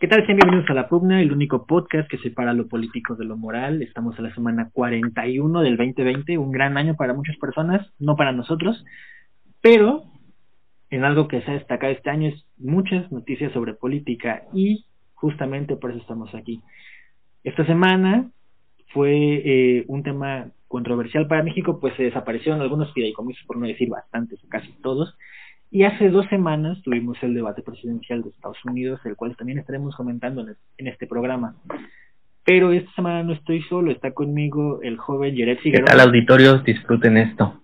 ¿Qué tal? Sean bienvenidos a La Pugna, el único podcast que separa lo político de lo moral. Estamos en la semana 41 del 2020, un gran año para muchas personas, no para nosotros, pero en algo que se ha destacado este año es muchas noticias sobre política y justamente por eso estamos aquí. Esta semana fue eh, un tema controversial para México, pues se desaparecieron algunos fideicomisos, por no decir bastantes, casi todos, y hace dos semanas tuvimos el debate presidencial de Estados Unidos, el cual también estaremos comentando en, este programa. Pero esta semana no estoy solo, está conmigo el joven Jared Figueroa. ¿Qué tal, auditorios? Disfruten esto.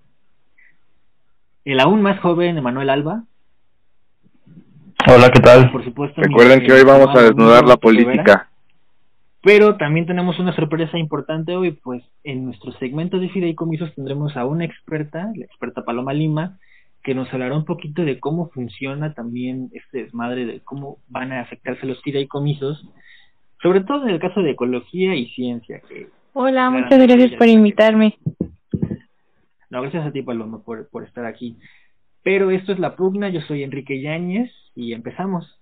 El aún más joven Emanuel Alba. Hola, ¿qué tal? Por supuesto. Recuerden que hoy vamos a desnudar la política. Pero también tenemos una sorpresa importante hoy, pues en nuestro segmento de fideicomisos tendremos a una experta, la experta Paloma Lima, que nos hablará un poquito de cómo funciona también este desmadre, de cómo van a afectarse los fideicomisos, sobre todo en el caso de ecología y ciencia. Que Hola, muchas gracias por invitarme. No, gracias a ti, Paloma, por, por estar aquí. Pero esto es La Pugna, yo soy Enrique Yáñez y empezamos.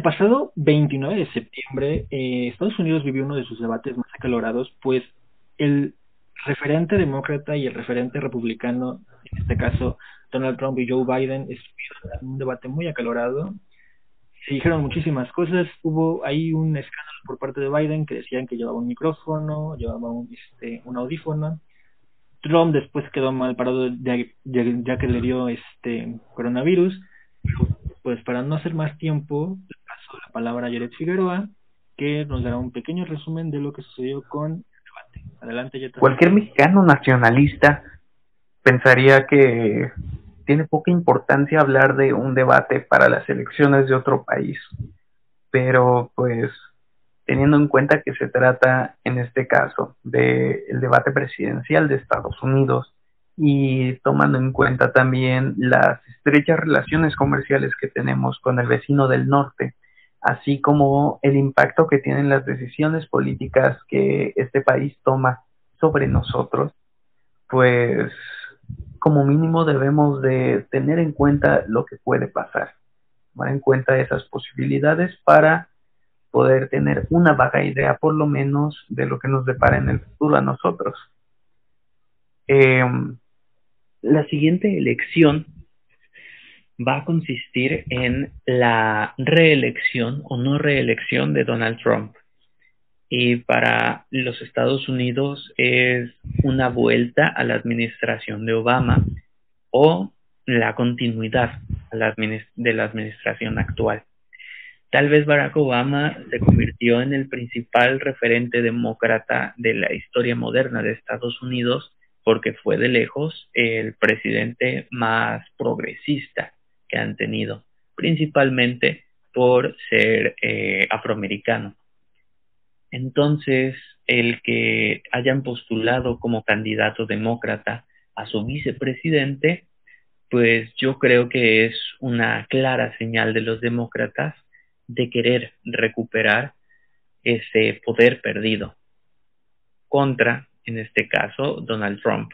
El pasado 29 de septiembre, eh, Estados Unidos vivió uno de sus debates más acalorados, pues el referente demócrata y el referente republicano, en este caso Donald Trump y Joe Biden, estuvieron en un debate muy acalorado. Se dijeron muchísimas cosas. Hubo ahí un escándalo por parte de Biden que decían que llevaba un micrófono, llevaba un, este, un audífono. Trump después quedó mal parado ya, ya que le dio este coronavirus. Pues para no hacer más tiempo, la palabra a Yaret Figueroa, que nos dará un pequeño resumen de lo que sucedió con el debate. Adelante, Yaret. Cualquier mexicano nacionalista pensaría que tiene poca importancia hablar de un debate para las elecciones de otro país. Pero pues teniendo en cuenta que se trata en este caso del debate presidencial de Estados Unidos y tomando en cuenta también las estrechas relaciones comerciales que tenemos con el vecino del norte, así como el impacto que tienen las decisiones políticas que este país toma sobre nosotros, pues como mínimo debemos de tener en cuenta lo que puede pasar, tomar en cuenta esas posibilidades para poder tener una vaga idea por lo menos de lo que nos depara en el futuro a nosotros. Em, la siguiente elección va a consistir en la reelección o no reelección de Donald Trump. Y para los Estados Unidos es una vuelta a la administración de Obama o la continuidad de la administración actual. Tal vez Barack Obama se convirtió en el principal referente demócrata de la historia moderna de Estados Unidos porque fue de lejos el presidente más progresista que han tenido, principalmente por ser eh, afroamericano. Entonces, el que hayan postulado como candidato demócrata a su vicepresidente, pues yo creo que es una clara señal de los demócratas de querer recuperar ese poder perdido contra, en este caso, Donald Trump,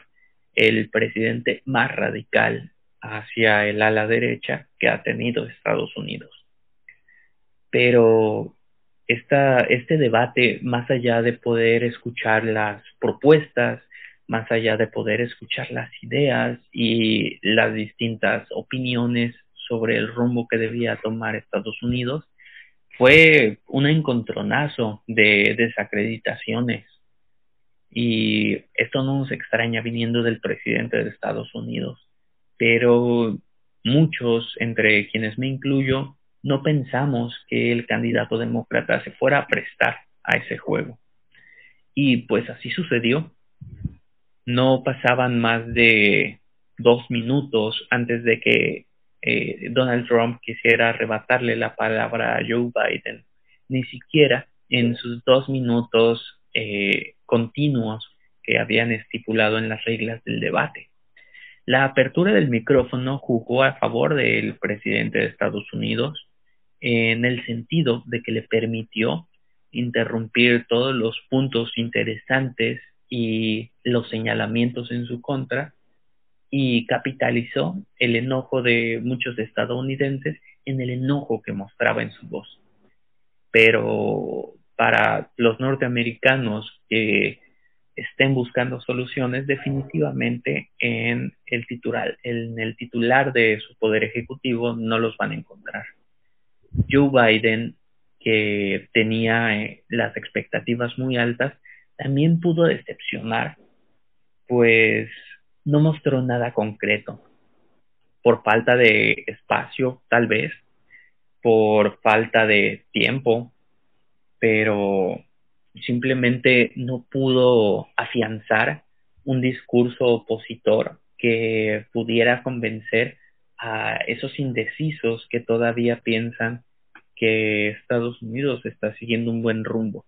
el presidente más radical hacia el ala derecha que ha tenido Estados Unidos. Pero esta, este debate, más allá de poder escuchar las propuestas, más allá de poder escuchar las ideas y las distintas opiniones sobre el rumbo que debía tomar Estados Unidos, fue un encontronazo de desacreditaciones. Y esto no nos extraña viniendo del presidente de Estados Unidos pero muchos, entre quienes me incluyo, no pensamos que el candidato demócrata se fuera a prestar a ese juego. Y pues así sucedió. No pasaban más de dos minutos antes de que eh, Donald Trump quisiera arrebatarle la palabra a Joe Biden. Ni siquiera en sus dos minutos eh, continuos que habían estipulado en las reglas del debate. La apertura del micrófono jugó a favor del presidente de Estados Unidos en el sentido de que le permitió interrumpir todos los puntos interesantes y los señalamientos en su contra y capitalizó el enojo de muchos estadounidenses en el enojo que mostraba en su voz. Pero para los norteamericanos que estén buscando soluciones, definitivamente en el titular, en el titular de su poder ejecutivo no los van a encontrar. Joe Biden, que tenía eh, las expectativas muy altas, también pudo decepcionar, pues no mostró nada concreto, por falta de espacio tal vez, por falta de tiempo, pero simplemente no pudo afianzar un discurso opositor que pudiera convencer a esos indecisos que todavía piensan que Estados Unidos está siguiendo un buen rumbo.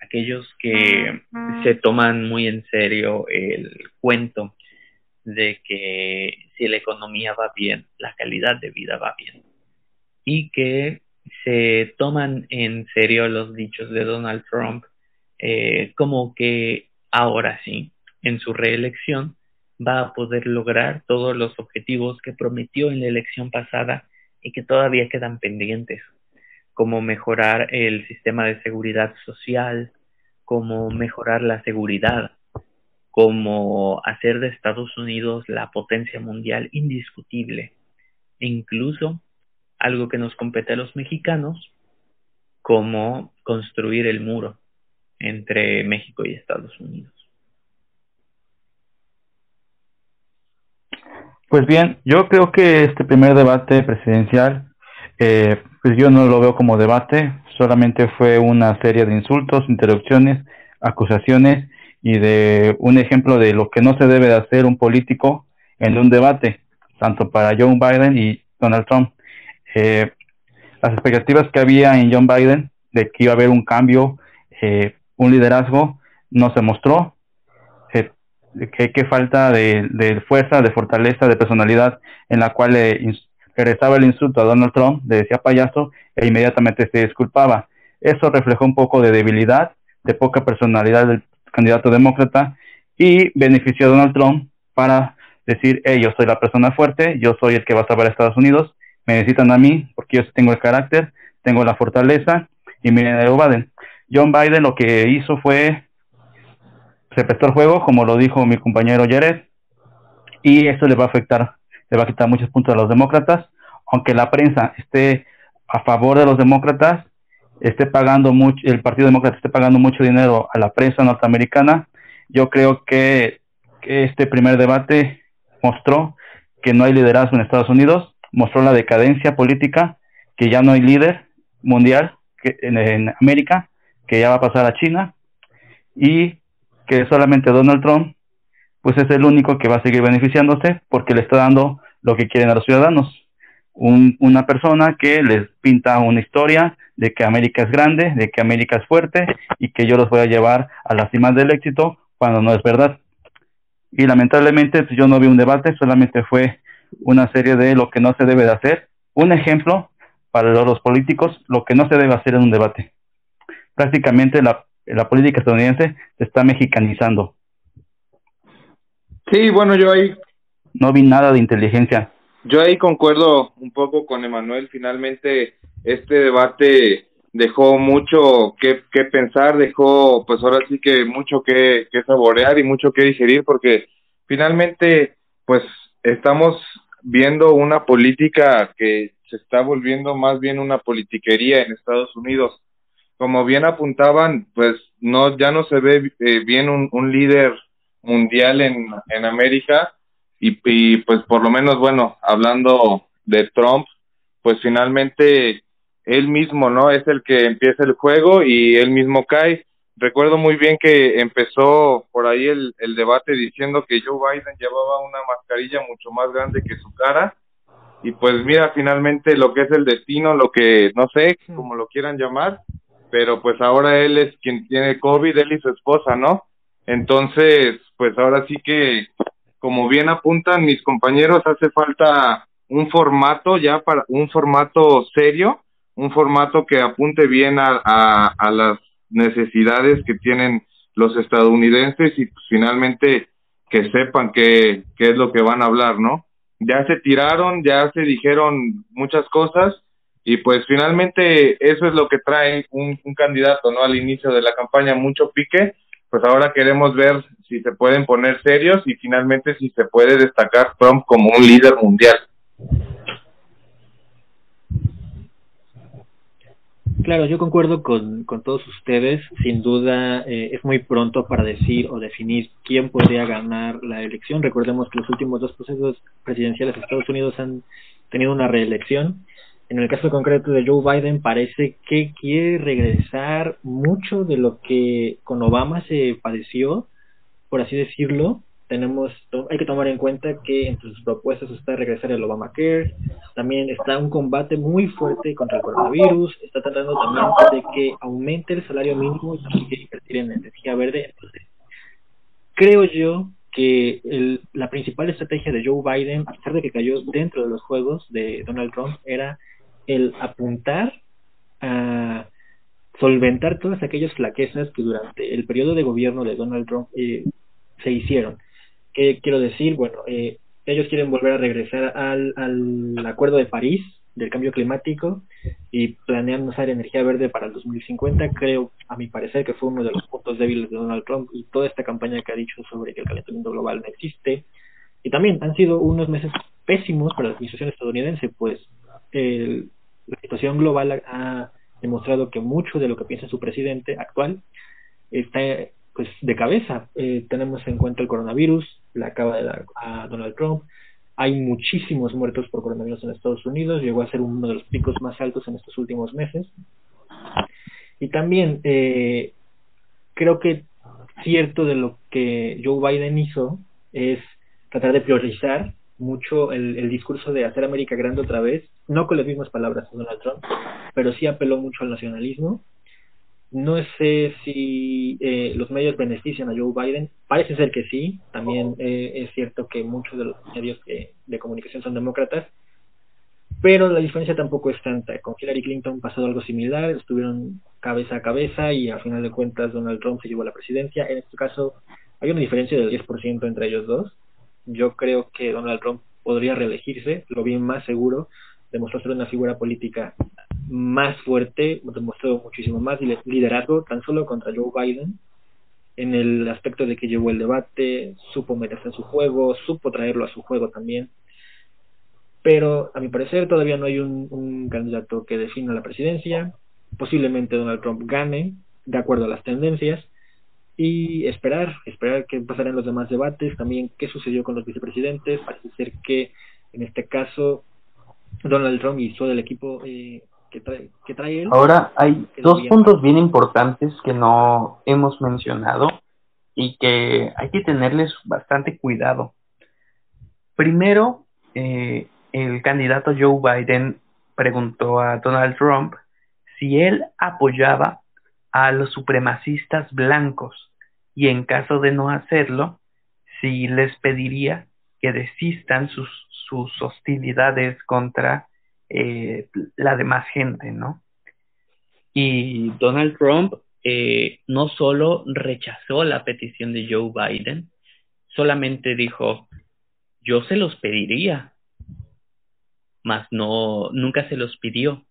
Aquellos que se toman muy en serio el cuento de que si la economía va bien, la calidad de vida va bien. Y que se toman en serio los dichos de Donald Trump eh, como que ahora sí, en su reelección, va a poder lograr todos los objetivos que prometió en la elección pasada y que todavía quedan pendientes, como mejorar el sistema de seguridad social, como mejorar la seguridad, como hacer de Estados Unidos la potencia mundial indiscutible, e incluso algo que nos compete a los mexicanos, como construir el muro entre México y Estados Unidos. Pues bien, yo creo que este primer debate presidencial, eh, pues yo no lo veo como debate, solamente fue una serie de insultos, interrupciones, acusaciones y de un ejemplo de lo que no se debe de hacer un político en un debate, tanto para Joe Biden y Donald Trump. Eh, las expectativas que había en John Biden de que iba a haber un cambio eh, un liderazgo no se mostró, eh, que, falta de, fuerza, de fortaleza, de personalidad en la cual le regresaba el insulto a Donald Trump, le decía payaso e inmediatamente se disculpaba. Eso reflejó un poco de debilidad, de poca personalidad del candidato demócrata y benefició a Donald Trump para decir, hey, yo soy la persona fuerte, yo soy el que va a salvar a Estados Unidos, me necesitan a mí porque yo tengo el carácter, tengo la fortaleza y miren a Joe Biden. John Biden lo que hizo fue, se prestó el juego, como lo dijo mi compañero Jared, y eso le va a afectar, le va a quitar muchos puntos a los demócratas, aunque la prensa esté a favor de los demócratas, esté pagando mucho, el Partido Demócrata esté pagando mucho dinero a la prensa norteamericana, yo creo que, que este primer debate mostró que no hay liderazgo en Estados Unidos, mostró la decadencia política, que ya no hay líder mundial que, en, América, que ya va a pasar a China y que solamente Donald Trump pues es el único que va a seguir beneficiándose porque le está dando lo que quieren a los ciudadanos. una persona que les pinta una historia de que América es grande, de que América es fuerte y que yo los voy a llevar a las cimas del éxito cuando no es verdad. Y lamentablemente pues, yo no vi un debate, solamente fue una serie de lo que no se debe de hacer. Un ejemplo para los políticos, lo que no se debe hacer en un debate prácticamente la, la política estadounidense se está mexicanizando. Sí, bueno, yo ahí... No vi nada de inteligencia. Yo ahí concuerdo un poco con Emanuel. Finalmente, este debate dejó mucho que, que pensar, dejó, pues ahora sí que mucho que, que saborear y mucho que digerir, porque finalmente, pues estamos viendo una política que se está volviendo más bien una politiquería en Estados Unidos. Como bien apuntaban, pues no ya no se ve eh, bien un, líder mundial en, en América y, y, pues por lo menos bueno hablando de Trump pues finalmente él mismo no es el que empieza el juego y él mismo cae recuerdo muy bien que empezó por ahí el, el debate diciendo que Joe Biden llevaba una mascarilla mucho más grande que su cara y pues mira finalmente lo que es el destino lo que no sé como lo quieran llamar pero pues ahora él es quien tiene COVID, él y su esposa, ¿no? Entonces, pues ahora sí que, como bien apuntan mis compañeros, hace falta un formato ya para un formato serio, un formato que apunte bien a, a, a las necesidades que tienen los estadounidenses y pues, finalmente que sepan qué, qué es lo que van a hablar, ¿no? Ya se tiraron, ya se dijeron muchas cosas y pues finalmente eso es lo que trae un, un candidato, ¿no? Al inicio de la campaña, mucho pique, pues ahora queremos ver si se pueden poner serios y finalmente si se puede destacar Trump como un líder mundial. Claro, yo concuerdo con, con todos ustedes. Sin duda eh, es muy pronto para decir o definir quién podría ganar la elección. Recordemos que los últimos dos procesos presidenciales de Estados Unidos han tenido una reelección. En el caso concreto de Joe Biden parece que quiere regresar mucho de lo que con Obama se padeció, por así decirlo, tenemos hay que tomar en cuenta que entre sus propuestas está regresar el Obamacare, también está un combate muy fuerte contra el coronavirus, está tratando también de que aumente el salario mínimo y también quiere invertir en energía verde. Entonces, creo yo que el, la principal estrategia de Joe Biden, a pesar de que cayó dentro de los juegos de Donald Trump, era el apuntar a solventar todas aquellas flaquezas que durante el periodo de gobierno de Donald Trump eh, se hicieron. ¿Qué quiero decir? Bueno, eh, ellos quieren volver a regresar al, al Acuerdo de París del cambio climático y planean usar energía verde para el 2050. Creo, a mi parecer, que fue uno de los puntos débiles de Donald Trump y toda esta campaña que ha dicho sobre que el calentamiento global no existe. Y también han sido unos meses pésimos para la administración estadounidense, pues el, la situación global ha demostrado que mucho de lo que piensa su presidente actual está pues de cabeza. Eh, tenemos en cuenta el coronavirus, la acaba de dar a Donald Trump. Hay muchísimos muertos por coronavirus en Estados Unidos, llegó a ser uno de los picos más altos en estos últimos meses. Y también eh, creo que cierto de lo que Joe Biden hizo es tratar de priorizar mucho el, el discurso de hacer América grande otra vez, no con las mismas palabras de Donald Trump, pero sí apeló mucho al nacionalismo no sé si eh, los medios benefician a Joe Biden. Parece ser que sí. También eh, es cierto que muchos de los medios de comunicación son demócratas. Pero la diferencia tampoco es tanta. Con Hillary Clinton pasó algo similar. Estuvieron cabeza a cabeza y a final de cuentas Donald Trump se llevó a la presidencia. En este caso hay una diferencia del 10% entre ellos dos. Yo creo que Donald Trump podría reelegirse. Lo vi más seguro. Demostró ser una figura política más fuerte, demostró muchísimo más liderazgo, tan solo contra Joe Biden, en el aspecto de que llevó el debate, supo meterse en su juego, supo traerlo a su juego también. Pero a mi parecer todavía no hay un, candidato que defina la presidencia. Posiblemente Donald Trump gane, de acuerdo a las tendencias. Y esperar, esperar qué pasará en los demás debates, también qué sucedió con los vicepresidentes. Parece ser que en este caso Donald Trump y todo el equipo eh, que trae, Ahora hay dos puntos bien importantes que no hemos mencionado y que hay que tenerles bastante cuidado. Primero, eh, el candidato Joe Biden preguntó a Donald Trump si él apoyaba a los supremacistas blancos y en caso de no hacerlo, si les pediría que desistan sus, sus hostilidades contra eh, la demás gente, ¿no? Y Donald Trump eh, no solo rechazó la petición de Joe Biden, solamente dijo, yo se los pediría, mas no, nunca se los pidió.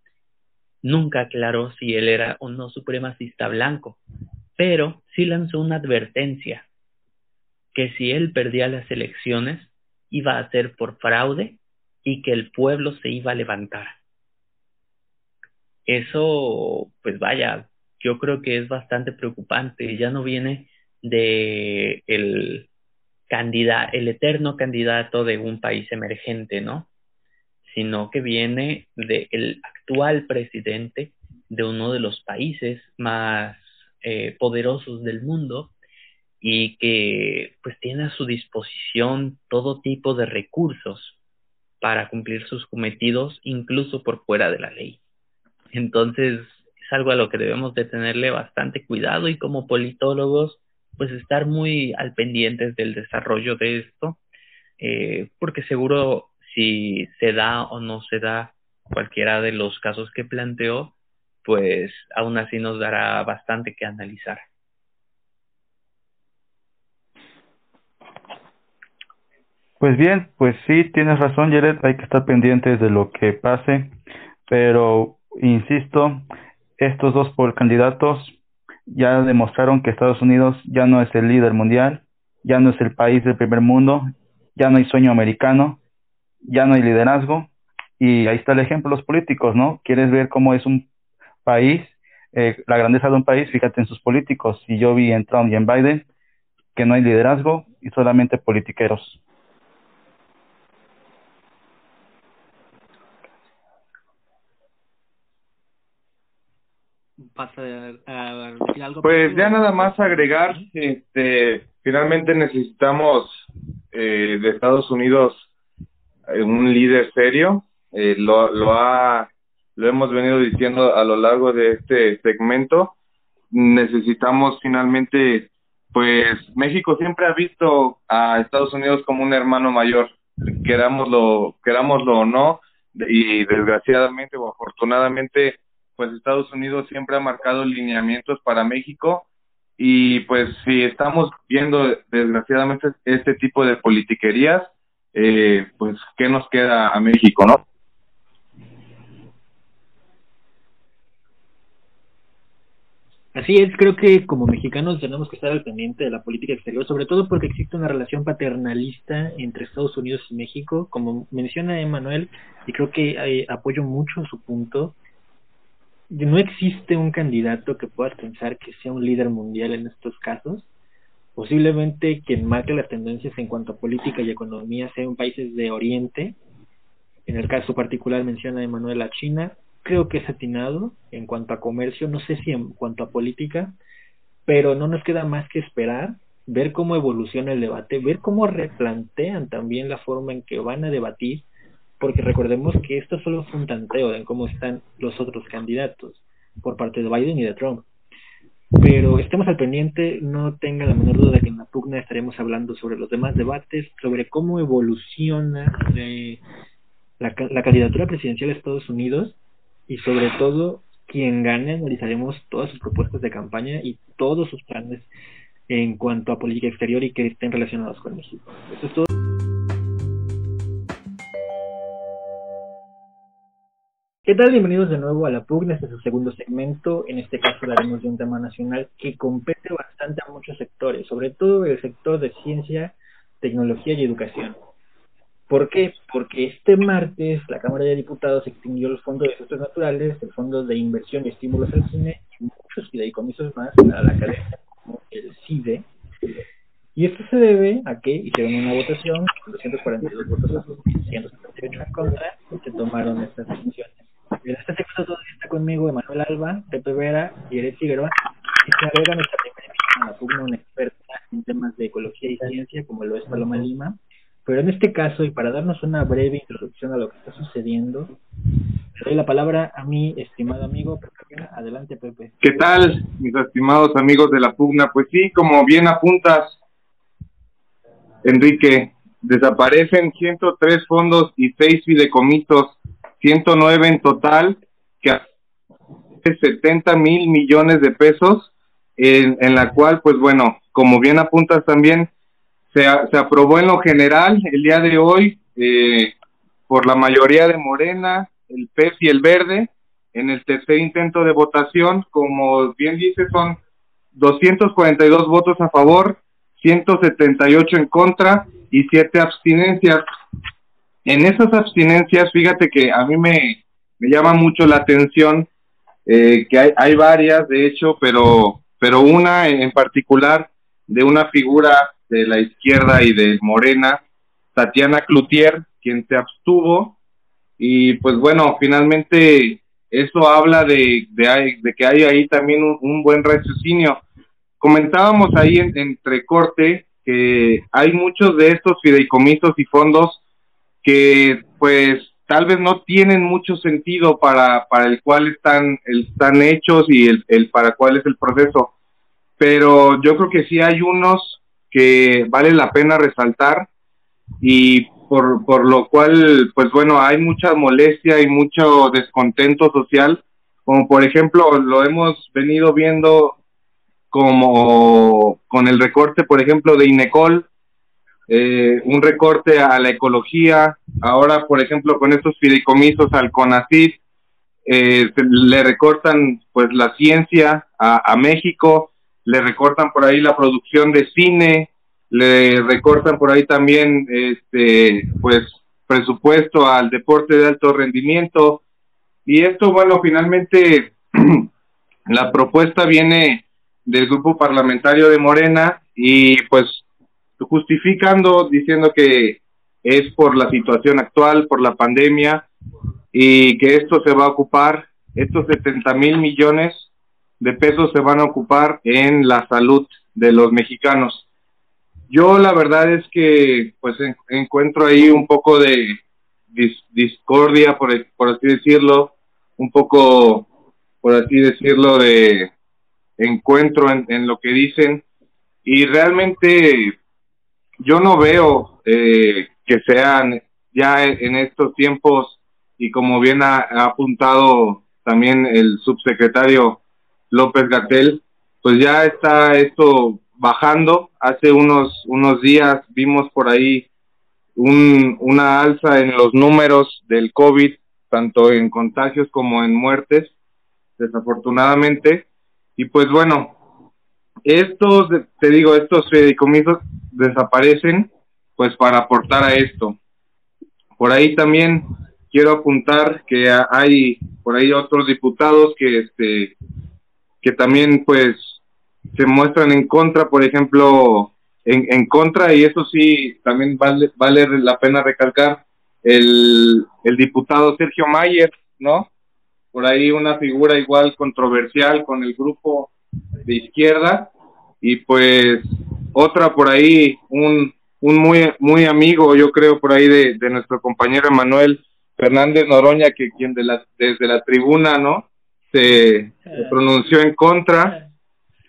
Nunca aclaró si él era o no supremacista blanco, pero sí lanzó una advertencia, que si él perdía las elecciones, iba a ser por fraude y que el pueblo se iba a levantar. Eso, pues vaya, yo creo que es bastante preocupante. Ya no viene de el el eterno candidato de un país emergente, ¿no? Sino que viene del actual presidente de uno de los países más eh, poderosos del mundo y que pues tiene a su disposición todo tipo de recursos para cumplir sus cometidos incluso por fuera de la ley. Entonces es algo a lo que debemos de tenerle bastante cuidado y como politólogos pues estar muy al pendientes del desarrollo de esto eh, porque seguro si se da o no se da cualquiera de los casos que planteó pues aún así nos dará bastante que analizar. Pues bien, pues sí, tienes razón, Jared, hay que estar pendientes de lo que pase, pero insisto, estos dos candidatos ya demostraron que Estados Unidos ya no es el líder mundial, ya no es el país del primer mundo, ya no hay sueño americano, ya no hay liderazgo, y ahí está el ejemplo los políticos, ¿no? ¿Quieres ver cómo es un país, eh, la grandeza de un país? Fíjate en sus políticos. Y yo vi en Trump y en Biden que no hay liderazgo y solamente politiqueros. Pues ya nada más agregar, este, finalmente necesitamos eh, de Estados Unidos eh, un líder serio, eh, lo, lo, ha, lo hemos venido diciendo a lo largo de este segmento. Necesitamos finalmente, pues México siempre ha visto a Estados Unidos como un hermano mayor, querámoslo, querámoslo o no, y desgraciadamente o afortunadamente, pues Estados Unidos siempre ha marcado lineamientos para México y pues si estamos viendo desgraciadamente este tipo de politiquerías, eh, pues qué nos queda a México, ¿no? Así es, creo que como mexicanos tenemos que estar al pendiente de la política exterior, sobre todo porque existe una relación paternalista entre Estados Unidos y México, como menciona Emanuel, y creo que eh, apoyo mucho su punto. No existe un candidato que puedas pensar que sea un líder mundial en estos casos. Posiblemente quien marque las tendencias en cuanto a política y economía sean países de Oriente. En el caso particular menciona Emanuel a China, creo que es atinado en cuanto a comercio, no sé si en cuanto a política, pero no nos queda más que esperar, ver cómo evoluciona el debate, ver cómo replantean también la forma en que van a debatir, porque recordemos que esto solo es un tanteo de cómo están los otros candidatos por parte de Biden y de Trump. Pero estemos al pendiente, no tenga la menor duda que en la pugna estaremos hablando sobre los demás debates, sobre cómo evoluciona eh, la, la candidatura presidencial de Estados Unidos y sobre todo quien gane analizaremos todas sus propuestas de campaña y todos sus planes en cuanto a política exterior y que estén relacionados con México. Eso es todo. ¿Qué tal? Bienvenidos de nuevo a la PUGNA, este es su segundo segmento. En este caso hablaremos de un tema nacional que compete bastante a muchos sectores, sobre todo el sector de ciencia, tecnología y educación. ¿Por qué? Porque este martes la Cámara de Diputados extinguió los fondos de desastres naturales, el Fondo de Inversión y Estímulos al Cine y muchos fideicomisos más a la academia, como el CIDE. Y esto se debe a que hicieron una votación, 242 votos a favor, 178 en contra, y se tomaron estas decisiones. En este texto todavía está conmigo Emanuel Alba, Pepe Vera y Eret Figueroa, y se agrega nuestra primera emisión a la una experta en temas de ecología y ciencia, como lo es Paloma Lima, pero en este caso, y para darnos una breve introducción a lo que está sucediendo, le doy la palabra a mi estimado amigo Pepe. Adelante, Pepe. ¿Qué tal, mis estimados amigos de la pugna? Pues sí, como bien apuntas, Enrique, desaparecen 103 fondos y 6 fideicomisos, 109 en total, que hace 70 mil millones de pesos, en, en la cual, pues bueno, como bien apuntas también, se, se aprobó en lo general el día de hoy eh, por la mayoría de Morena, el PES y el Verde. En el tercer intento de votación, como bien dice, son 242 votos a favor, 178 en contra y 7 abstinencias. En esas abstinencias, fíjate que a mí me, me llama mucho la atención eh, que hay, hay varias, de hecho, pero, pero una en particular de una figura de la izquierda y de Morena, Tatiana Cloutier, quien se abstuvo. Y pues bueno, finalmente eso habla de, de, que hay ahí también un, buen raciocinio. Comentábamos ahí en, entre corte que hay muchos de estos fideicomisos y fondos que pues tal vez no tienen mucho sentido para, para el cual están, están hechos y el, el para cuál es el proceso. Pero yo creo que sí hay unos que vale la pena resaltar y por, por lo cual, pues bueno, hay mucha molestia y mucho descontento social, como por ejemplo lo hemos venido viendo como con el recorte, por ejemplo, de Inecol, eh, un recorte a la ecología, ahora por ejemplo con estos fideicomisos al CONACYT, eh, le recortan pues la ciencia a, a, México, le recortan por ahí la producción de cine, le recortan por ahí también este pues presupuesto al deporte de alto rendimiento. Y esto bueno finalmente la propuesta viene del grupo parlamentario de Morena y pues justificando diciendo que es por la situación actual, por la pandemia y que esto se va a ocupar, estos 70 mil millones de pesos se van a ocupar en la salud de los mexicanos. Yo la verdad es que pues encuentro ahí un poco de discordia, por, por así decirlo, un poco, por así decirlo, de encuentro en, en lo que dicen y realmente yo no veo eh, que sean ya en estos tiempos y como bien ha, apuntado también el subsecretario López Gatel, pues ya está esto bajando. Hace unos, unos días vimos por ahí un, una alza en los números del COVID, tanto en contagios como en muertes, desafortunadamente. Y pues bueno, estos, te digo, estos fideicomisos desaparecen pues para aportar a esto. Por ahí también quiero apuntar que hay por ahí otros diputados que este que también pues se muestran en contra, por ejemplo, en, en contra y eso sí también vale vale la pena recalcar el, el diputado Sergio Mayer, ¿no? Por ahí una figura igual controversial con el grupo de izquierda y pues otra por ahí, un, un muy, muy amigo, yo creo, por ahí de, de nuestro compañero Manuel Fernández Noroña, que quien de la, desde la tribuna, ¿no? Se, pronunció en contra.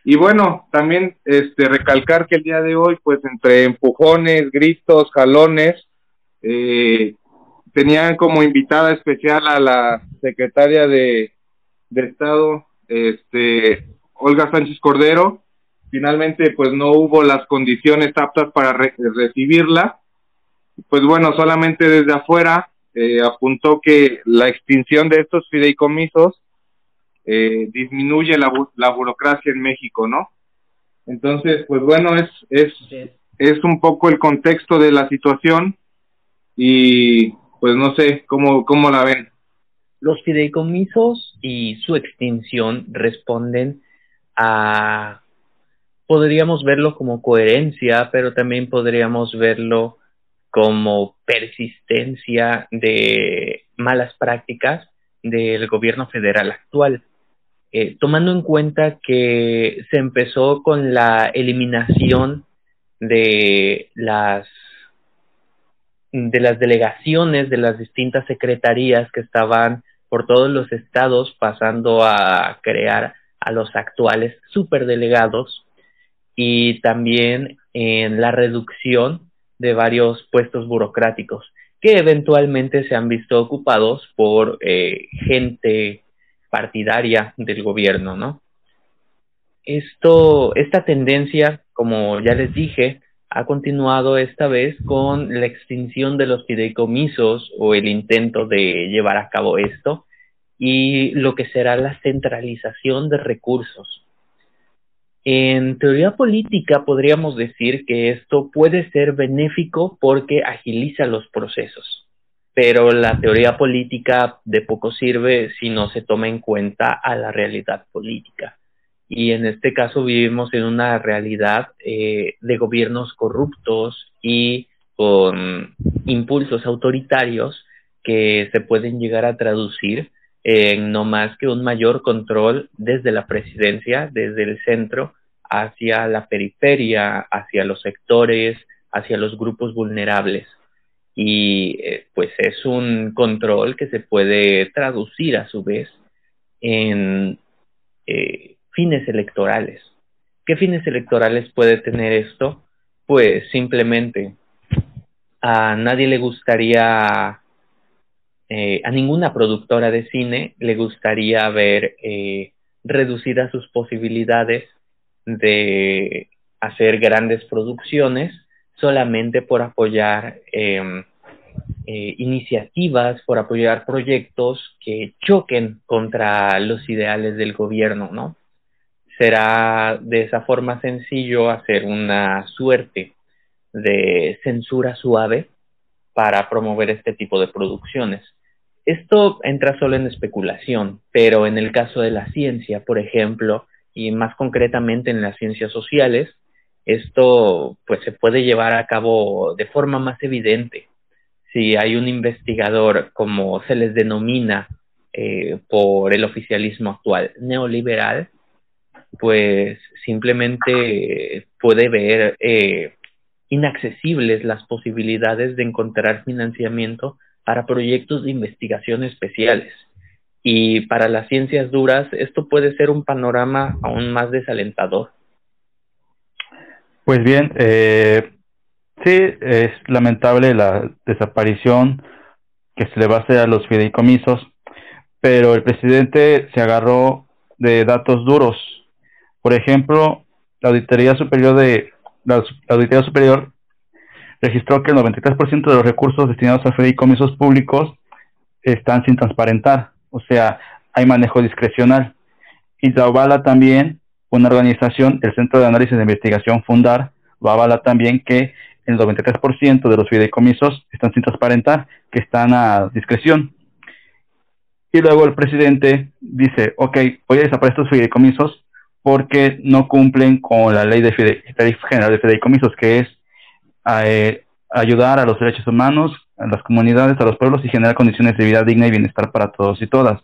Y bueno, también este recalcar que el día de hoy, pues entre empujones, gritos, jalones, eh, tenían como invitada especial a la secretaria de, de Estado, este, Olga Sánchez Cordero, finalmente pues no hubo las condiciones aptas para recibirla. Pues bueno, solamente desde afuera eh, apuntó que la extinción de estos fideicomisos eh, disminuye la, la burocracia en México, ¿no? Entonces, pues bueno, es, es, es un poco el contexto de la situación y pues no sé cómo, cómo la ven. Los fideicomisos y su extinción responden a podríamos verlo como coherencia, pero también podríamos verlo como persistencia de malas prácticas del gobierno federal actual. Eh, tomando en cuenta que se empezó con la eliminación de las de las delegaciones de las distintas secretarías que estaban por todos los estados pasando a crear a los actuales superdelegados y también en la reducción de varios puestos burocráticos que eventualmente se han visto ocupados por eh, gente partidaria del gobierno, ¿no? Esto, esta tendencia, como ya les dije, ha continuado esta vez con la extinción de los fideicomisos o el intento de llevar a cabo esto y lo que será la centralización de recursos en teoría política podríamos decir que esto puede ser benéfico porque agiliza los procesos, pero la teoría política de poco sirve si no se toma en cuenta a la realidad política. Y en este caso vivimos en una realidad eh, de gobiernos corruptos y con impulsos autoritarios que se pueden llegar a traducir en no más que un mayor control desde la presidencia, desde el centro, hacia la periferia, hacia los sectores, hacia los grupos vulnerables. Y eh, pues es un control que se puede traducir a su vez en eh, fines electorales. ¿Qué fines electorales puede tener esto? Pues simplemente a nadie le gustaría eh, a ninguna productora de cine le gustaría ver eh, reducidas sus posibilidades de hacer grandes producciones solamente por apoyar em, eh, iniciativas, por apoyar proyectos que choquen contra los ideales del gobierno, ¿no? Será de esa forma sencillo hacer una suerte de censura suave para promover este tipo de producciones. Esto entra solo en especulación, pero en el caso de la ciencia, por ejemplo, y más concretamente en las ciencias sociales, esto pues se puede llevar a cabo de forma más evidente. Si hay un investigador, como se les denomina eh, por el oficialismo actual, neoliberal, pues simplemente puede ver eh, inaccesibles las posibilidades de encontrar financiamiento para proyectos de investigación especiales. Y para las ciencias duras, esto puede ser un panorama aún más desalentador. Pues bien, eh, sí, es lamentable la desaparición que se le va a hacer a los fideicomisos, pero el presidente se agarró de datos duros. Por ejemplo, la Auditoría Superior de la, Auditoría Superior registró que el 93% de los recursos destinados a fideicomisos públicos están sin transparentar, o sea, hay manejo discrecional. Y la avala también una organización, el Centro de Análisis de Investigación Fundar, avala también que el 93% de los fideicomisos están sin transparentar, que están a discreción. Y luego el presidente dice, ok, voy a desaparecer estos fideicomisos porque no cumplen con la ley de general de fideicomisos, que es eh, ayudar a los derechos humanos, a las comunidades, a los pueblos y generar condiciones de vida digna y bienestar para todos y todas.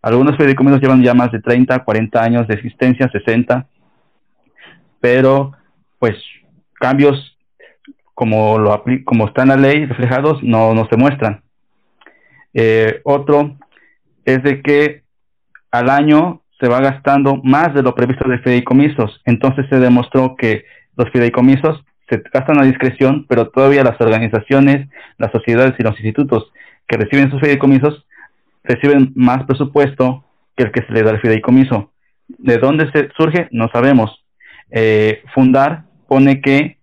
Algunos fideicomisos llevan ya más de 30, 40 años de existencia, 60, pero pues cambios como, lo como está en la ley reflejados no, no se muestran. Eh, otro es de que al año se va gastando más de lo previsto de fideicomisos. Entonces se demostró que los fideicomisos se gastan a discreción, pero todavía las organizaciones, las sociedades y los institutos que reciben sus fideicomisos reciben más presupuesto que el que se le da al fideicomiso. ¿De dónde se surge? No sabemos. Eh, Fundar pone que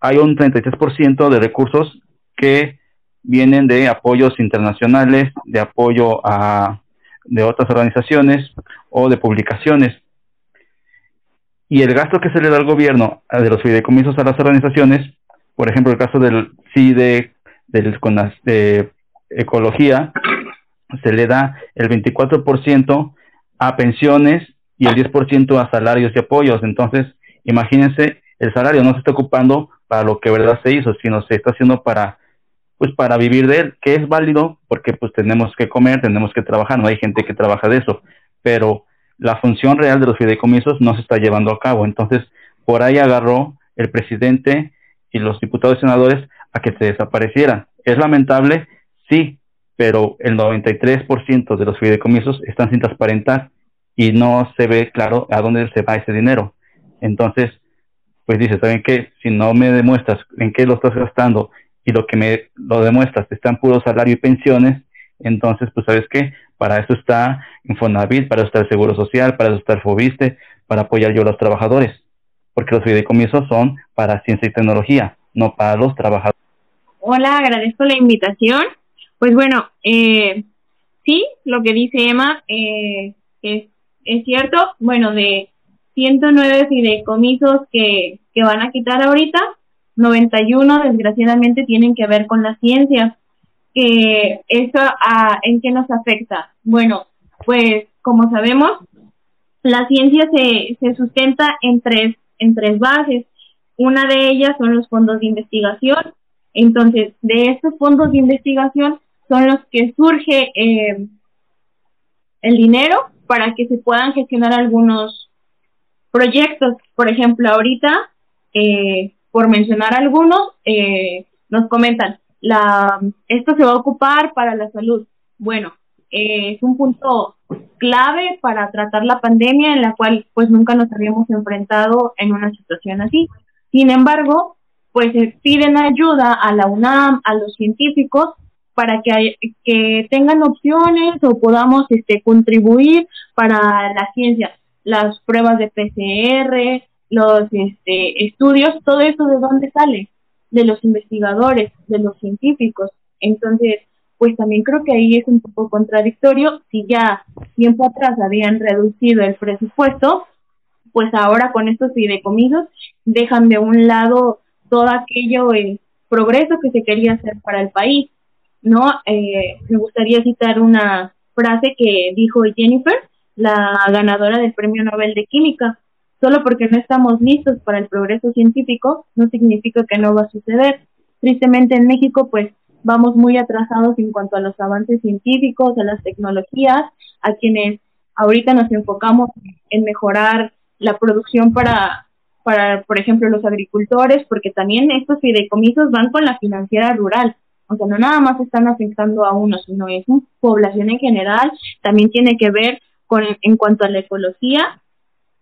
hay un 33% de recursos que vienen de apoyos internacionales, de apoyo a de otras organizaciones o de publicaciones. Y el gasto que se le da al gobierno de los fideicomisos a las organizaciones, por ejemplo, el caso del CIDE, del, con las, de ecología, se le da el 24% a pensiones y el 10% a salarios y apoyos. Entonces, imagínense, el salario no se está ocupando para lo que verdad se hizo, sino se está haciendo para pues para vivir de él, que es válido porque pues tenemos que comer, tenemos que trabajar, no hay gente que trabaja de eso, pero la función real de los fideicomisos no se está llevando a cabo. Entonces, por ahí agarró el presidente y los diputados y senadores a que se desaparecieran. ¿Es lamentable? Sí, pero el 93% de los fideicomisos están sin transparentar y no se ve claro a dónde se va ese dinero. Entonces, pues dice, ¿saben qué? Si no me demuestras en qué lo estás gastando y lo que me lo demuestras está en puro salario y pensiones, entonces, pues, ¿sabes qué? Para eso está Infonavit, para eso está el Seguro Social, para eso está el Fobiste, para apoyar yo a los trabajadores, porque los fideicomisos son para ciencia y tecnología, no para los trabajadores. Hola, agradezco la invitación. Pues bueno, eh, sí, lo que dice Emma eh, es, es cierto. Bueno, de 109 fideicomisos que, que van a quitar ahorita, 91 desgraciadamente tienen que ver con la ciencia. Que ¿Eso a, en qué nos afecta? Bueno, pues como sabemos, la ciencia se, se sustenta en tres, en tres bases. Una de ellas son los fondos de investigación. Entonces, de estos fondos de investigación son los que surge eh, el dinero para que se puedan gestionar algunos proyectos. Por ejemplo, ahorita, eh, por mencionar algunos, eh, nos comentan, la, esto se va a ocupar para la salud. Bueno, eh, es un punto clave para tratar la pandemia en la cual pues nunca nos habíamos enfrentado en una situación así. Sin embargo, pues piden ayuda a la UNAM, a los científicos, para que, que tengan opciones o podamos este, contribuir para la ciencia, las pruebas de PCR, los este, estudios, todo eso de dónde sale, de los investigadores, de los científicos. Entonces, pues también creo que ahí es un poco contradictorio. Si ya tiempo atrás habían reducido el presupuesto, pues ahora con estos fideicomisos dejan de un lado todo aquello, el progreso que se quería hacer para el país. ¿no? Eh, me gustaría citar una frase que dijo Jennifer, la ganadora del Premio Nobel de Química. Solo porque no estamos listos para el progreso científico no significa que no va a suceder. Tristemente en México pues vamos muy atrasados en cuanto a los avances científicos, a las tecnologías, a quienes ahorita nos enfocamos en mejorar la producción para, para, por ejemplo, los agricultores, porque también estos fideicomisos van con la financiera rural. O sea, no nada más están afectando a uno, sino es una población en general. También tiene que ver con, en cuanto a la ecología.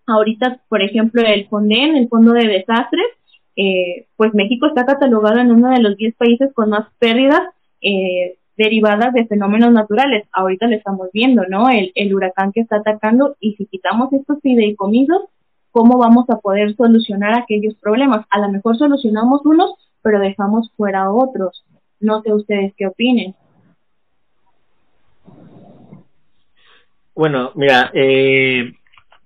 Ahorita, por ejemplo, el FONDEN, el Fondo de Desastres, eh, pues México está catalogado en uno de los 10 países con más pérdidas eh, derivadas de fenómenos naturales. Ahorita lo estamos viendo, ¿no? El, el huracán que está atacando y si quitamos estos fideicomisos, ¿cómo vamos a poder solucionar aquellos problemas? A lo mejor solucionamos unos, pero dejamos fuera otros. No sé ustedes qué opinen. Bueno, mira, eh,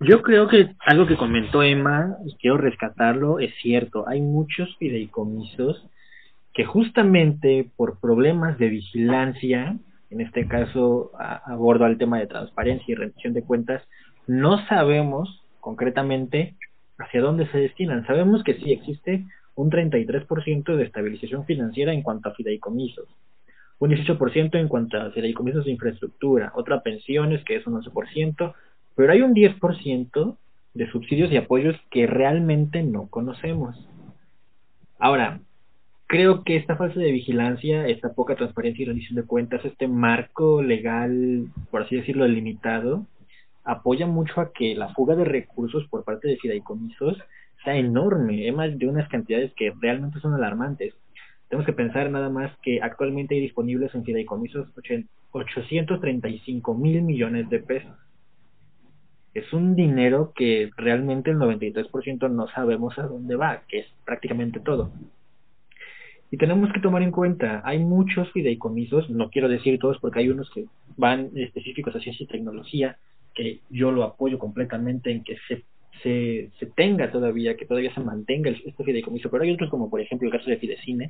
yo creo que algo que comentó Emma, y quiero rescatarlo, es cierto. Hay muchos fideicomisos que justamente por problemas de vigilancia, en este caso abordo al tema de transparencia y rendición de cuentas, no sabemos concretamente hacia dónde se destinan. Sabemos que sí existe un 33% de estabilización financiera en cuanto a fideicomisos, un 18% en cuanto a fideicomisos de infraestructura, otra pensiones que es un 11%, pero hay un 10% de subsidios y apoyos que realmente no conocemos. Ahora, creo que esta fase de vigilancia, esta poca transparencia y rendición de cuentas, este marco legal, por así decirlo, limitado, apoya mucho a que la fuga de recursos por parte de fideicomisos sea enorme, es más de unas cantidades que realmente son alarmantes. Tenemos que pensar nada más que actualmente hay disponibles en fideicomisos 835 mil millones de pesos. Es un dinero que realmente el 93% no sabemos a dónde va, que es prácticamente todo. Y tenemos que tomar en cuenta, hay muchos fideicomisos, no quiero decir todos porque hay unos que van específicos a ciencia y tecnología, que yo lo apoyo completamente en que se, se, se tenga todavía, que todavía se mantenga este fideicomiso, pero hay otros como por ejemplo el caso de Fidecine,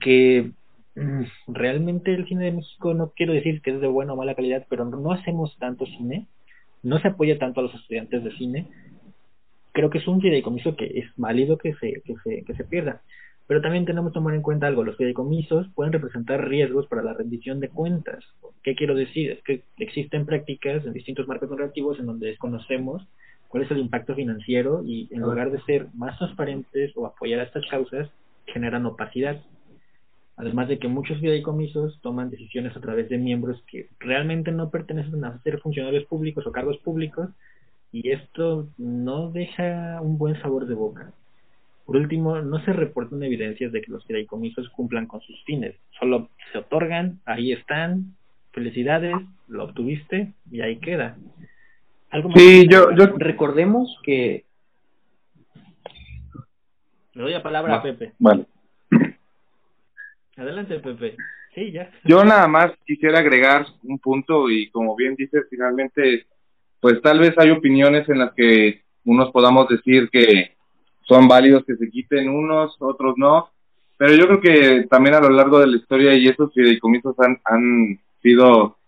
que mm, realmente el cine de México no quiero decir que es de buena o mala calidad, pero no hacemos tanto cine, no se apoya tanto a los estudiantes de cine, creo que es un fideicomiso que es válido que se, que se, que se pierda. Pero también tenemos que tomar en cuenta algo, los fideicomisos pueden representar riesgos para la rendición de cuentas. ¿Qué quiero decir? Es que existen prácticas en distintos marcos normativos en donde desconocemos cuál es el impacto financiero y en lugar de ser más transparentes o apoyar a estas causas, generan opacidad. Además de que muchos fideicomisos toman decisiones a través de miembros que realmente no pertenecen a ser funcionarios públicos o cargos públicos y esto no deja un buen sabor de boca. Por último, no se reportan evidencias de que los fideicomisos cumplan con sus fines. Solo se otorgan, ahí están, felicidades, lo obtuviste y ahí queda. ¿Algo sí, yo, recordemos que... Le doy la palabra a Pepe. Vale. Adelante, Pepe. Sí, ya. Yo nada más quisiera agregar un punto y como bien dices, finalmente, pues tal vez hay opiniones en las que unos podamos decir que son válidos que se quiten unos, otros no, pero yo creo que también a lo largo de la historia y esos fideicomisos han, han sido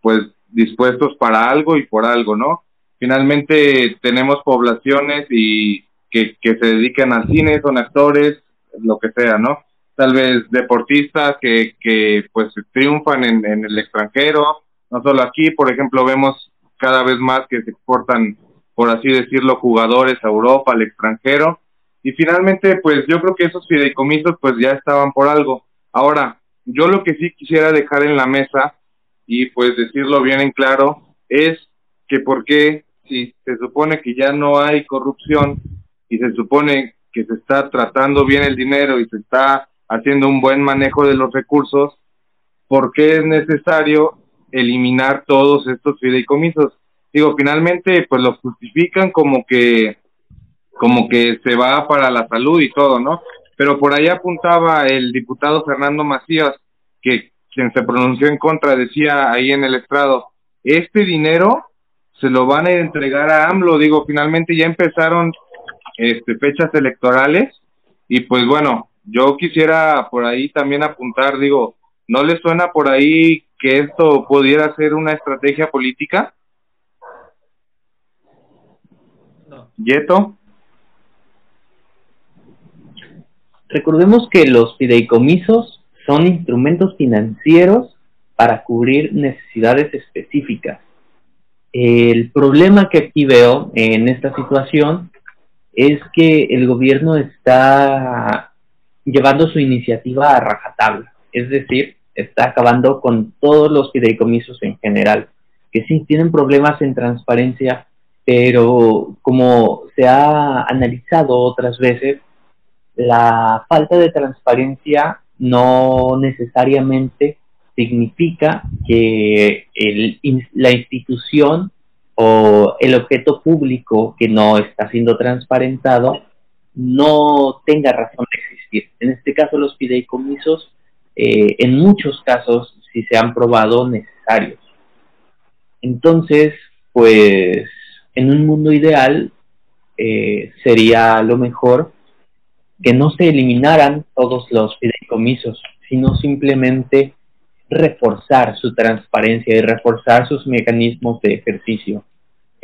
pues dispuestos para algo y por algo, ¿no? Finalmente tenemos poblaciones y que, que se dedican al cine, son actores, lo que sea, ¿no? Tal vez deportistas que, que pues triunfan en, en el extranjero, no solo aquí, por ejemplo, vemos cada vez más que se exportan, por así decirlo, jugadores a Europa, al extranjero, y finalmente, pues yo creo que esos fideicomisos pues ya estaban por algo. Ahora, yo lo que sí quisiera dejar en la mesa y pues decirlo bien en claro es que por qué si se supone que ya no hay corrupción y se supone que se está tratando bien el dinero y se está haciendo un buen manejo de los recursos, ¿por qué es necesario eliminar todos estos fideicomisos? Digo, finalmente pues los justifican como que como que se va para la salud y todo, ¿no? Pero por ahí apuntaba el diputado Fernando Macías, que quien se pronunció en contra, decía ahí en el estrado, este dinero se lo van a entregar a AMLO, digo, finalmente ya empezaron este, fechas electorales y pues bueno, yo quisiera por ahí también apuntar, digo, ¿no le suena por ahí que esto pudiera ser una estrategia política? No. ¿Yeto? Recordemos que los fideicomisos son instrumentos financieros para cubrir necesidades específicas. El problema que aquí veo en esta situación es que el gobierno está llevando su iniciativa a rajatabla, es decir, está acabando con todos los fideicomisos en general, que sí tienen problemas en transparencia, pero como se ha analizado otras veces, la falta de transparencia no necesariamente significa que el, la institución o el objeto público que no está siendo transparentado no tenga razón de existir. En este caso, los fideicomisos, eh, en muchos casos, sí se han probado necesarios. Entonces, pues, en un mundo ideal, eh, sería lo mejor que no se eliminaran todos los fideicomisos, sino simplemente reforzar su transparencia y reforzar sus mecanismos de ejercicio.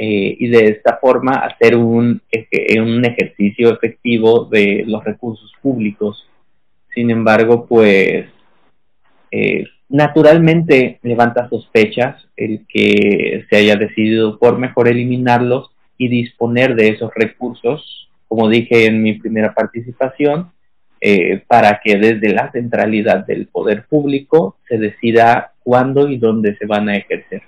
Eh, y de esta forma hacer un, un ejercicio efectivo de los recursos públicos. Sin embargo, pues eh, naturalmente levanta sospechas el que se haya decidido por mejor eliminarlos y disponer de esos recursos como dije en mi primera participación, eh, para que desde la centralidad del poder público se decida cuándo y dónde se van a ejercer.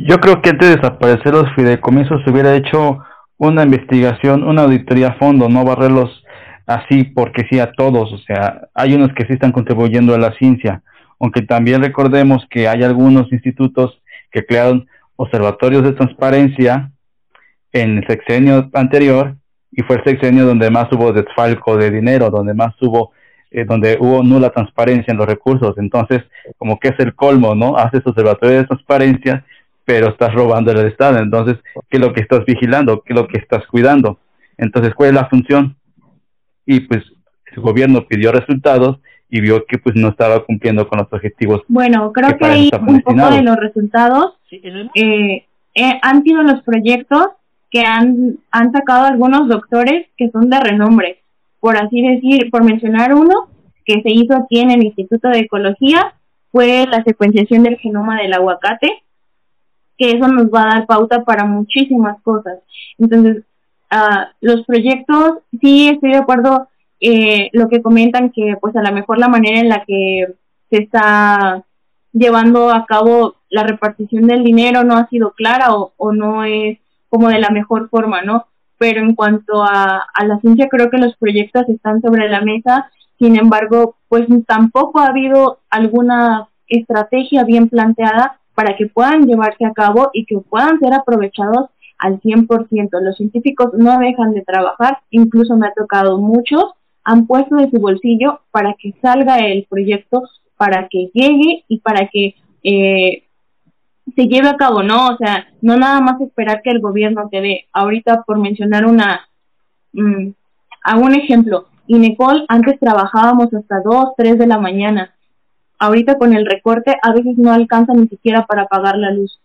Yo creo que antes de desaparecer los fideicomisos se hubiera hecho una investigación, una auditoría a fondo, no barrerlos así porque sí a todos. O sea, hay unos que sí están contribuyendo a la ciencia, aunque también recordemos que hay algunos institutos que crearon observatorios de transparencia en el sexenio anterior y fue el sexenio donde más hubo desfalco de dinero, donde más hubo, eh, donde hubo nula transparencia en los recursos. Entonces, como que es el colmo, ¿no? Haces observatorios de transparencia, pero estás robando el Estado. Entonces, ¿qué es lo que estás vigilando? ¿Qué es lo que estás cuidando? Entonces, ¿cuál es la función? Y pues el gobierno pidió resultados y vio que pues no estaba cumpliendo con los objetivos. Bueno, creo que, ahí un poco de los resultados eh, eh, han sido los proyectos que han, han sacado algunos doctores que son de renombre, por así decir, por mencionar uno que se hizo aquí en el Instituto de Ecología, fue la secuenciación del genoma del aguacate, que eso nos va a dar pauta para muchísimas cosas. Entonces, uh, los proyectos, sí estoy de acuerdo eh, lo que comentan que pues a lo mejor la manera en la que se está llevando a cabo la repartición del dinero no ha sido clara o, o no es como de la mejor forma, ¿no? Pero en cuanto a, a la ciencia, creo que los proyectos están sobre la mesa, sin embargo, pues tampoco ha habido alguna estrategia bien planteada para que puedan llevarse a cabo y que puedan ser aprovechados al 100%. Los científicos no dejan de trabajar, incluso me ha tocado muchos han puesto de su bolsillo para que salga el proyecto, para que llegue y para que eh, se lleve a cabo, ¿no? O sea, no nada más esperar que el gobierno te dé. Ahorita, por mencionar una, mm, a un ejemplo, Inecol, antes trabajábamos hasta 2, 3 de la mañana. Ahorita con el recorte a veces no alcanza ni siquiera para pagar la luz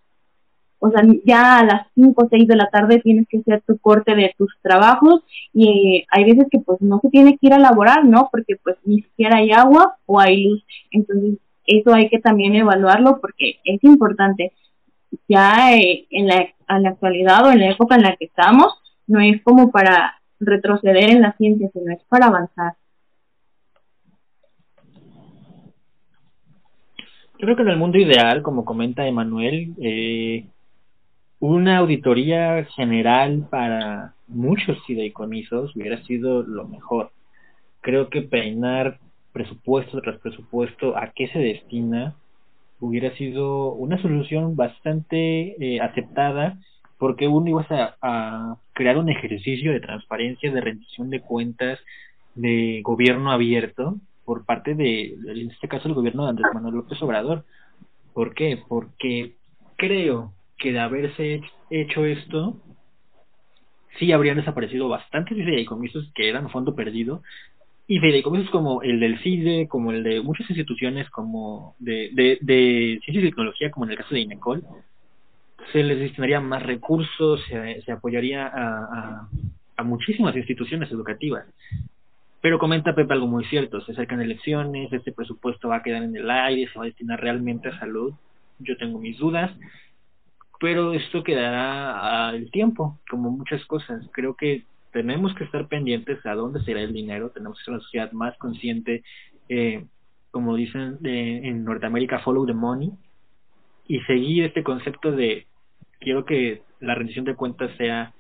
o sea, ya a las 5 o 6 de la tarde tienes que hacer tu corte de tus trabajos y eh, hay veces que pues no se tiene que ir a laborar, ¿no? Porque pues ni siquiera hay agua o hay luz. Entonces, eso hay que también evaluarlo porque es importante. Ya eh, en, la, en la actualidad o en la época en la que estamos, no es como para retroceder en la ciencia, sino es para avanzar. Yo creo que en el mundo ideal, como comenta Emanuel, eh, una auditoría general para muchos fideicomisos hubiera sido lo mejor. Creo que peinar presupuesto tras presupuesto a qué se destina hubiera sido una solución bastante eh, aceptada porque uno iba a, a crear un ejercicio de transparencia, de rendición de cuentas, de gobierno abierto por parte de, en este caso, el gobierno de Andrés Manuel López Obrador. ¿Por qué? Porque creo que de haberse hecho esto, sí habrían desaparecido bastantes fideicomisos que eran fondo perdido y fideicomisos como el del CIDE, como el de muchas instituciones como de, de, ciencia y tecnología, como en el caso de INECOL, se les destinaría más recursos, se, se apoyaría a, a, muchísimas instituciones educativas. Pero comenta Pepe algo muy cierto, se acercan elecciones, este presupuesto va a quedar en el aire, se va a destinar realmente a salud. Yo tengo mis dudas, pero esto quedará al tiempo, como muchas cosas. Creo que tenemos que estar pendientes a dónde será el dinero, tenemos que ser una sociedad más consciente, eh, como dicen en Norteamérica, follow the money, y seguir este concepto de quiero que la rendición de cuentas sea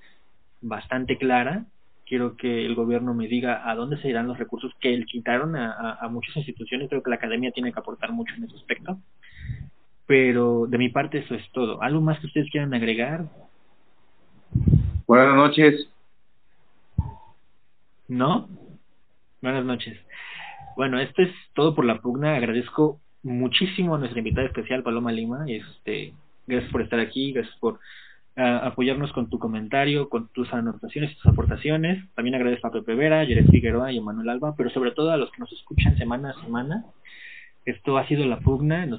bastante clara, quiero que el gobierno me diga a dónde se irán los recursos que le quitaron a, a, a muchas instituciones, creo que la academia tiene que aportar mucho en ese aspecto. Pero de mi parte eso es todo. ¿Algo más que ustedes quieran agregar? Buenas noches. ¿No? Buenas noches. Bueno, esto es todo por la pugna. Agradezco muchísimo a nuestra invitada especial, Paloma Lima. Este, gracias por estar aquí, gracias por uh, apoyarnos con tu comentario, con tus anotaciones, tus aportaciones. También agradezco a Pepe Vera, Jerez Figueroa y Manuel Alba, pero sobre todo a los que nos escuchan semana a semana. Esto ha sido la pugna. Nos